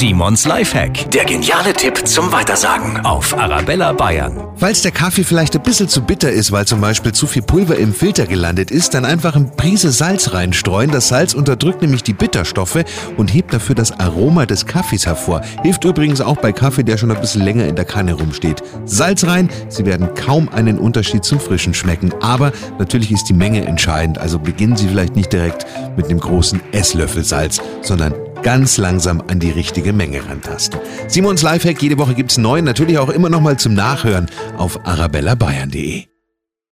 Simons Lifehack. Der geniale Tipp zum Weitersagen auf Arabella Bayern. Falls der Kaffee vielleicht ein bisschen zu bitter ist, weil zum Beispiel zu viel Pulver im Filter gelandet ist, dann einfach ein Prise Salz reinstreuen. Das Salz unterdrückt nämlich die Bitterstoffe und hebt dafür das Aroma des Kaffees hervor. Hilft übrigens auch bei Kaffee, der schon ein bisschen länger in der Kanne rumsteht. Salz rein, Sie werden kaum einen Unterschied zum frischen schmecken. Aber natürlich ist die Menge entscheidend. Also beginnen Sie vielleicht nicht direkt mit einem großen Esslöffel Salz, sondern ganz langsam an die richtige Menge rantasten. Simons Lifehack, jede Woche gibt's neu, natürlich auch immer noch mal zum Nachhören auf arabellabayern.de.